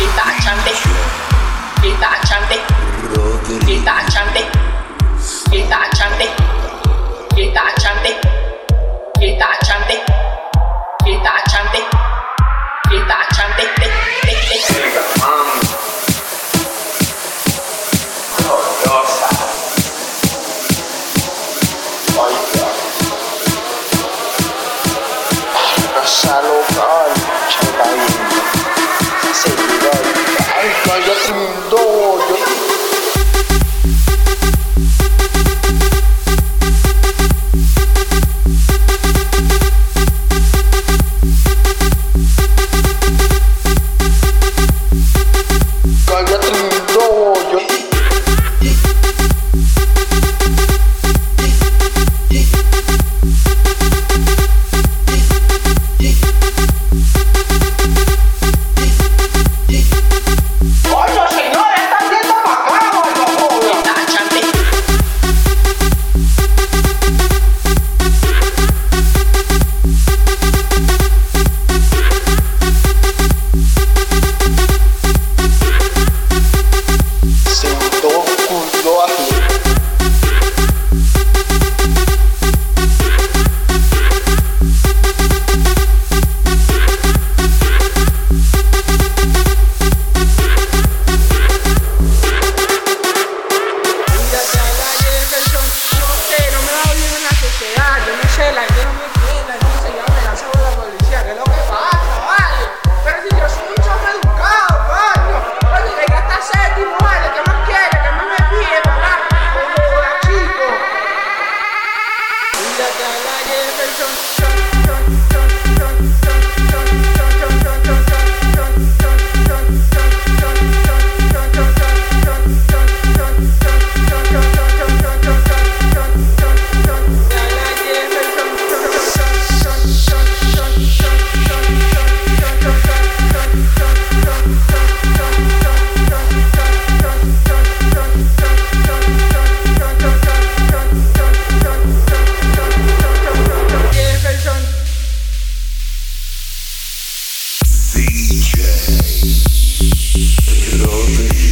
Kita cantik, kita cantik, kita cantik. da da da da DJ. It all